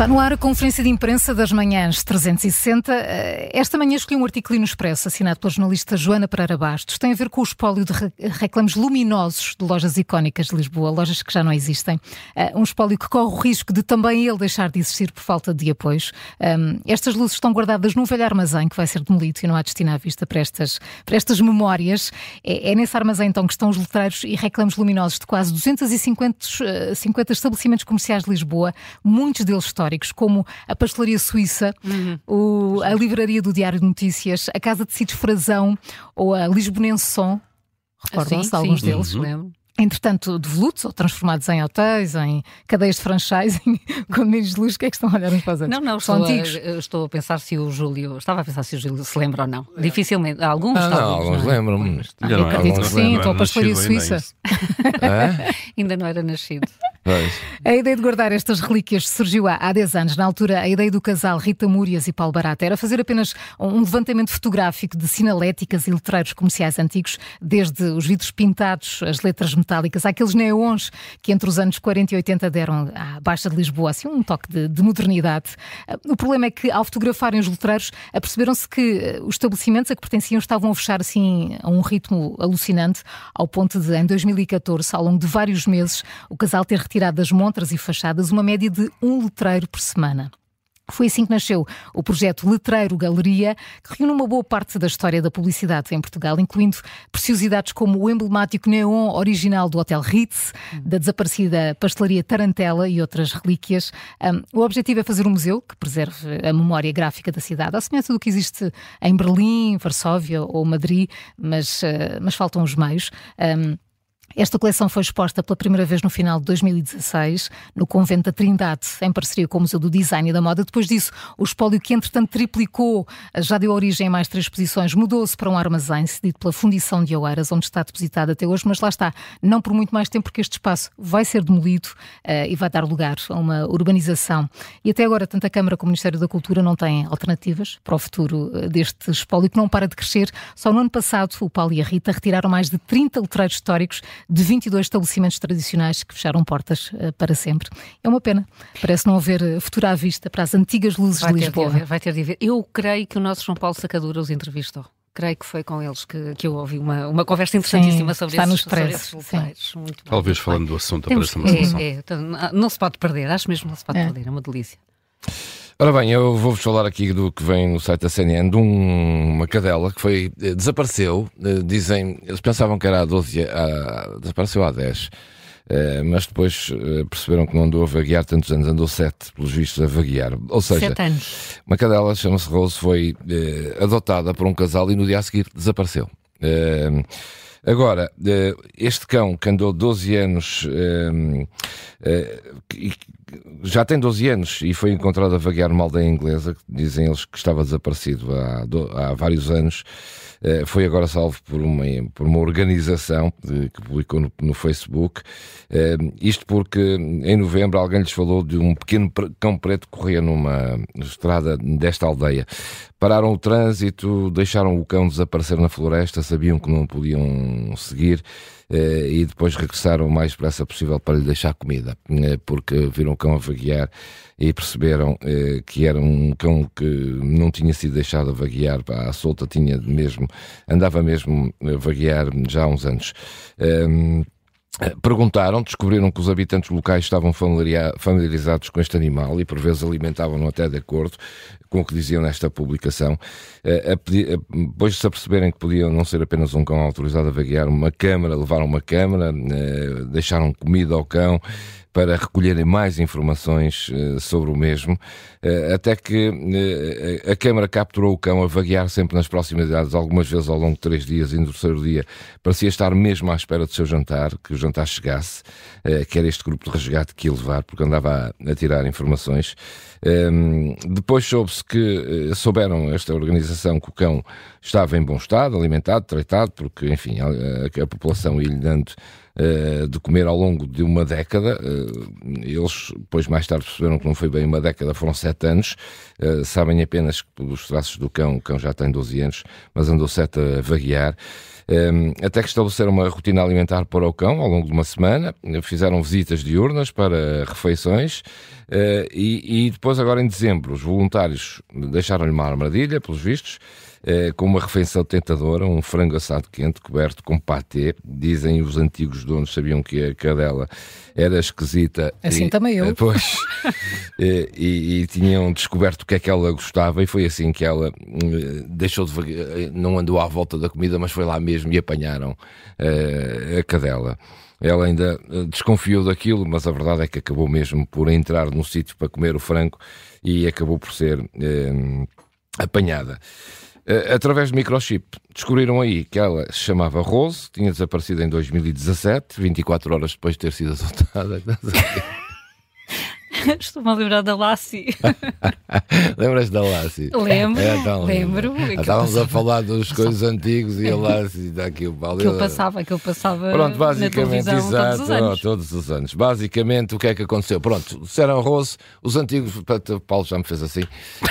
Está no ar a conferência de imprensa das manhãs 360. Eh, esta manhã escolhi um artigo no Expresso, assinado pela jornalista Joana Pereira Bastos. Tem a ver com o espólio de reclames luminosos de lojas icónicas de Lisboa, lojas que já não existem. Eh, um espólio que corre o risco de também ele deixar de existir por falta de apoios. Ehm, estas luzes estão guardadas num velho armazém que vai ser demolido e não há destino à vista para estas, para estas memórias. É, é nesse armazém então que estão os letreiros e reclames luminosos de quase 250 50 estabelecimentos comerciais de Lisboa, muitos deles históricos históricos, como a Pastelaria Suíça, uhum. o, a Livraria do Diário de Notícias, a Casa de Sítios Frazão ou a Lisbonense Som. Recordam-se de alguns sim. deles? Uhum. Lembro entretanto, devolutos ou transformados em hotéis, em cadeias de franchising, condomínios de luz, o que é que estão a olhar uns para os Não, não, estou antigos. A, estou a pensar se o Júlio, estava a pensar se o Júlio se lembra ou não. Dificilmente, alguns ah, não, alguns é? lembram-me. Eu acredito que sim, estou a pastelaria suíça. Ainda não era nascido. A ideia de guardar estas relíquias surgiu há, há 10 anos. Na altura, a ideia do casal Rita Múrias e Paulo Barata era fazer apenas um levantamento fotográfico de sinaléticas e letreiros comerciais antigos, desde os vidros pintados, as letras metálicas, aqueles neons que entre os anos 40 e 80 deram à Baixa de Lisboa assim, um toque de, de modernidade. O problema é que, ao fotografarem os letreiros, aperceberam-se que eh, os estabelecimentos a que pertenciam estavam a fechar assim a um ritmo alucinante, ao ponto de, em 2014, ao longo de vários meses, o casal ter retirado das montras e fachadas uma média de um letreiro por semana. Foi assim que nasceu o projeto Letreiro Galeria, que reúne uma boa parte da história da publicidade em Portugal, incluindo preciosidades como o emblemático neon original do Hotel Ritz, da desaparecida pastelaria Tarantela e outras relíquias. Um, o objetivo é fazer um museu que preserve a memória gráfica da cidade, à semelhança do que existe em Berlim, Varsóvia ou Madrid, mas, uh, mas faltam os meios. Um, esta coleção foi exposta pela primeira vez no final de 2016 no Convento da Trindade, em parceria com o Museu do Design e da Moda. Depois disso, o espólio que entretanto triplicou, já deu origem a mais três exposições, mudou-se para um armazém cedido pela Fundição de Oeiras, onde está depositado até hoje, mas lá está, não por muito mais tempo, porque este espaço vai ser demolido uh, e vai dar lugar a uma urbanização. E até agora, tanto a Câmara como o Ministério da Cultura não têm alternativas para o futuro uh, deste espólio, que não para de crescer. Só no ano passado, o Paulo e a Rita retiraram mais de 30 letreiros históricos de 22 estabelecimentos tradicionais que fecharam portas uh, para sempre. É uma pena. Parece não haver eh, futuro à vista para as antigas luzes vai de Lisboa. De haver, vai ter de haver. Eu creio que o nosso João Paulo Sacadura os entrevistou creio que foi com eles que, que eu ouvi uma, uma conversa interessantíssima Sim, sobre, está esses, sobre esses Talvez bom, falando do assunto apareça uma é, é, então, não se pode perder, acho mesmo que não se pode é. perder, é uma delícia. Ora bem, eu vou-vos falar aqui do que vem no site da CNN de um, uma cadela que foi, eh, desapareceu, eh, dizem, eles pensavam que era há 12, há, desapareceu há 10, eh, mas depois perceberam que não andou a vaguear tantos anos, andou 7, pelos vistos, a vaguear. Ou seja, uma cadela, chama-se Rose, foi adotada por um casal e no dia a seguir desapareceu. Agora, este cão que andou 12 anos já tem 12 anos e foi encontrado a vaguear numa aldeia inglesa, dizem eles que estava desaparecido há, vários anos. Eh, foi agora salvo por uma, por uma organização que publicou no, no Facebook. Eh, isto porque em novembro alguém lhes falou de um pequeno cão preto que corria numa estrada desta aldeia. Pararam o trânsito, deixaram o cão desaparecer na floresta, sabiam que não podiam seguir eh, e depois regressaram o mais depressa possível para lhe deixar comida, eh, porque viram o cão a vaguear e perceberam eh, que era um cão que não tinha sido deixado a vaguear à solta, tinha mesmo, andava mesmo a vaguear já há uns anos. Ehm, Perguntaram, descobriram que os habitantes locais estavam familiarizados com este animal e por vezes alimentavam-no até de acordo com o que diziam nesta publicação. Depois de se aperceberem que podiam não ser apenas um cão autorizado a vaguear, uma câmara, levaram uma câmara, eh, deixaram comida ao cão para recolherem mais informações sobre o mesmo, até que a Câmara capturou o cão a vaguear sempre nas proximidades, algumas vezes ao longo de três dias, e no terceiro dia parecia estar mesmo à espera do seu jantar, que o jantar chegasse, que era este grupo de resgate que ia levar, porque andava a, a tirar informações. Ehm, depois soube-se que souberam esta organização que o cão estava em bom estado, alimentado, tratado, porque, enfim, a, a, a população ia-lhe dando de comer ao longo de uma década, eles depois mais tarde perceberam que não foi bem uma década, foram sete anos. sabem apenas que pelos traços do cão, o cão já tem 12 anos, mas andou sete a vaguear. Um, até que estabeleceram uma rotina alimentar para o cão ao longo de uma semana, fizeram visitas diurnas para refeições uh, e, e, depois, agora em dezembro, os voluntários deixaram-lhe uma armadilha, pelos vistos, uh, com uma refeição tentadora, um frango assado quente coberto com patê. Dizem os antigos donos sabiam que a cadela era esquisita. Assim e, também eu. Depois, e, e, e, tinham descoberto o que é que ela gostava e foi assim que ela hum, deixou de não andou à volta da comida, mas foi lá mesmo e apanharam uh, a cadela. Ela ainda eh, desconfiou daquilo, mas a verdade é que acabou mesmo por entrar no sítio para comer o frango e acabou por ser uh, apanhada. Uh, através de microchip, descobriram aí que ela se chamava Rose, tinha desaparecido em 2017, 24 horas depois de ter sido adotada. Estou-me a lembrar da Lassie. Lembras da Lassie? Lembro, é, então, lembro. Estávamos a falar dos coisas antigos e a Lassie está aqui o pau. Que eu passava, que eu passava Pronto, basicamente, exato, todos os, anos. todos os anos. Basicamente, o que é que aconteceu? Pronto, disseram Rose, os antigos, Paulo já me fez assim,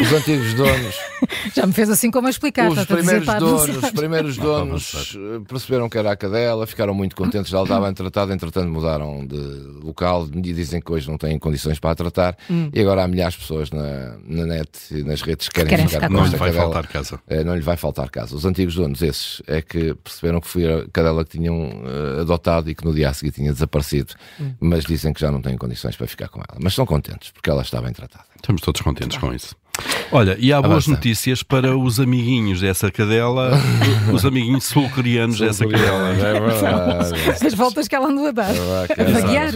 os antigos donos... já me fez assim como a explicar. Os primeiros donos, os primeiros donos perceberam que era a cadela, ficaram muito contentes, já ela estava tratada, entretanto mudaram de local e dizem que hoje não têm condições para tratar hum. e agora há milhares de pessoas na, na net e nas redes que querem, querem ficar, com Não lhe vai cadela. faltar casa. É, não lhe vai faltar casa. Os antigos donos, esses, é que perceberam que foi a cadela que tinham uh, adotado e que no dia a seguir tinha desaparecido, hum. mas dizem que já não têm condições para ficar com ela. Mas estão contentes porque ela está bem tratada. Estamos todos contentes com isso. Olha, e há boas notícias para os amiguinhos dessa cadela, os amiguinhos sul-coreanos dessa cadela. É verdade. As voltas que ela andou a dar. É a vaguear.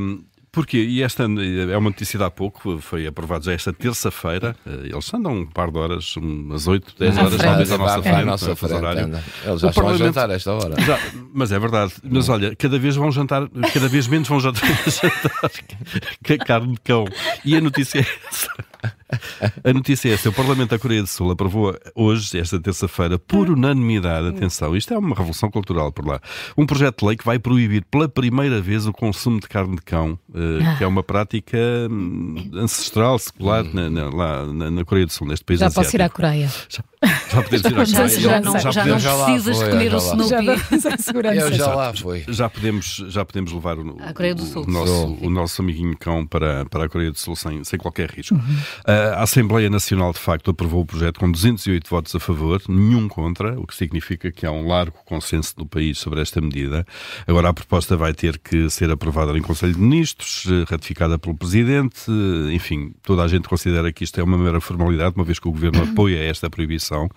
Um, Porquê? E esta é uma notícia de há pouco, foi aprovado já esta terça-feira. Eh, eles andam um par de horas, umas 8, 10 horas, talvez à nossa frente. É, nossa frente horário. Eles já estão a jantar a esta hora. Já, mas é verdade. Mas olha, cada vez vão jantar, cada vez menos vão jantar, jantar carne de cão. E a notícia é essa. A notícia é essa: o Parlamento da Coreia do Sul aprovou hoje, esta terça-feira, por unanimidade, atenção, isto é uma revolução cultural por lá, um projeto de lei que vai proibir pela primeira vez o consumo de carne de cão, uh, que é uma prática hum, ancestral, secular, na, na, lá na, Coreia do Sul, neste país Já asiático. posso ir à Coreia. Já, já podemos ir à. Já, não, já, já não precisas de comer o Snoopy. Eu já lá fui. Já podemos, já podemos levar o, o, o, nosso, o nosso amiguinho cão para, para a Coreia do Sul sem, sem qualquer risco. Uhum. Uh, a Assembleia Nacional, de facto, aprovou o projeto com 208 votos a favor, nenhum contra, o que significa que há um largo consenso do país sobre esta medida. Agora, a proposta vai ter que ser aprovada em Conselho de Ministros, ratificada pelo Presidente, enfim, toda a gente considera que isto é uma mera formalidade, uma vez que o Governo apoia esta proibição.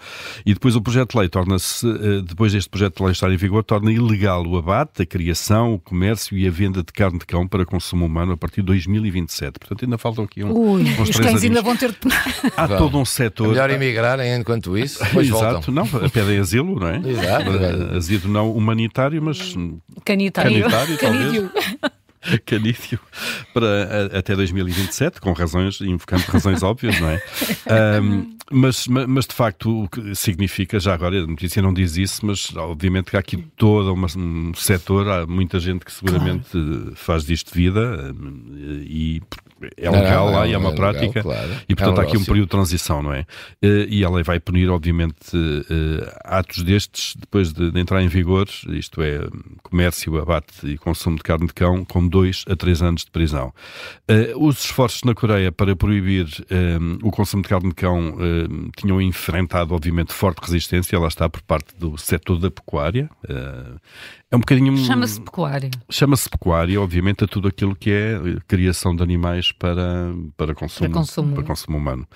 E depois o projeto de lei torna-se, eh, depois deste projeto de lei estar em vigor, torna ilegal o abate, a criação, o comércio e a venda de carne de cão para consumo humano a partir de 2027. Portanto, ainda faltam aqui um, Ui, uns os cães ainda vão ter de. Há todo um setor. É melhor emigrarem enquanto isso. Depois Exato, voltam. não, pedem asilo, não é? Exato. Asilo não humanitário, mas. Canitário. Canitário, talvez. Canício para até 2027, com razões, invocando razões óbvias, não é? Um, mas, mas de facto o que significa, já agora a notícia não diz isso, mas obviamente que há aqui todo uma, um setor, há muita gente que seguramente claro. faz disto vida e é legal não, lá e é uma é prática. Legal, claro. E portanto é um há aqui um período de transição, não é? Eh, e a lei vai punir, obviamente, eh, atos destes depois de, de, entrar em vigor, isto é, comércio, abate e consumo de carne de cão, com dois a três anos de prisão. Eh, os esforços na Coreia para proibir o consumo de carne de cão tinham enfrentado, obviamente, forte resistência, ela está por parte do setor da pecuária. É um bocadinho. Chama-se pecuária. Chama-se pecuária, obviamente, a tudo aquilo que é criação de animais para, para, consumo, para, consumo. para consumo humano.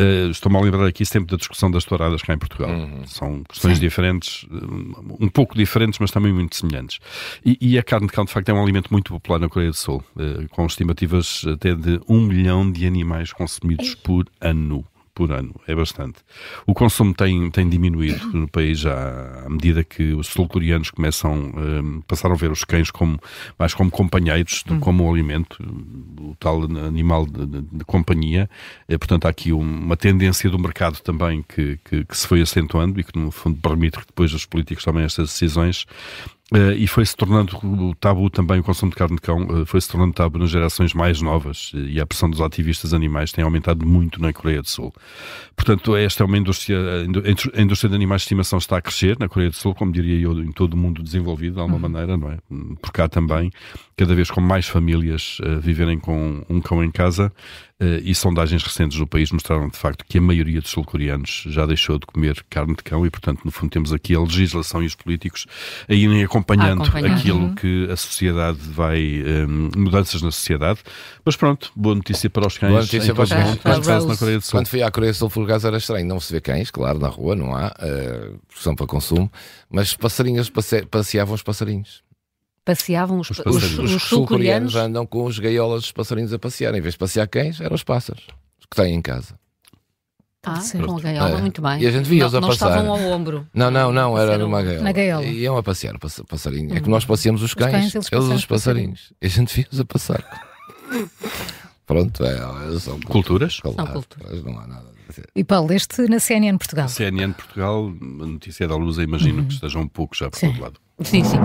Uh, Estou-me a lembrar aqui sempre da discussão das touradas cá em Portugal. Uhum. São questões Sim. diferentes, eh, um pouco diferentes, mas também muito semelhantes. E, e, a carne de cão, de facto, é um alimento muito popular na Coreia do Sul, uh, com estimativas até de um milhão de animais consumidos por ano por ano, é bastante. O consumo tem, tem diminuído no país já à medida que os sul-coreanos começam, um, passaram a ver os cães como, mais como companheiros do que como um alimento, o tal animal de, de, de companhia. É, portanto, há aqui uma tendência do mercado também que, que, que se foi acentuando e que, no fundo, permite que depois os políticos tomem estas decisões Uh, e foi-se tornando o tabu também, o consumo de carne de cão, uh, foi-se tornando tabu nas gerações mais novas uh, e a pressão dos ativistas animais tem aumentado muito na Coreia do Sul. Portanto, esta é uma indústria, a indústria de animais de estimação está a crescer na Coreia do Sul, como diria eu, em todo o mundo desenvolvido, de alguma uhum. maneira, não é? Por cá também, cada vez com mais famílias viverem com um cão em casa Uh, e sondagens recentes no país mostraram de facto que a maioria dos sul-coreanos já deixou de comer carne de cão e, portanto, no fundo, temos aqui a legislação e os políticos a irem acompanhando aquilo uhum. que a sociedade vai, um, mudanças na sociedade. Mas pronto, boa notícia para os cães. Boa notícia para os cães. na Coreia do Sul. Quando fui à Coreia do Sul, por acaso era estranho, não se vê cães, claro, na rua, não há, uh, são para consumo, mas passarinhos, passeavam os passarinhos passeavam os, os, os, os sul-coreanos andam com os gaiolas dos passarinhos a passear. Em vez de passear cães, eram os pássaros que têm em casa. Ah, com a gaiola, é. muito bem. E a gente via-os a passar. Não estavam ao ombro. Não, não, não, era numa gaiola. Na gaiola. E iam a passear, passarinho. Hum. É que nós passeamos os cães, os cães eles, eles os passarinhos. E a gente via-os a passar. Pronto, é, são culturas. São culturas. Não há nada. E Paulo, este na CNN Portugal. CNN Portugal, a notícia é da luz, imagino uhum. que estejam um pouco já por todo lado. Sim, sim.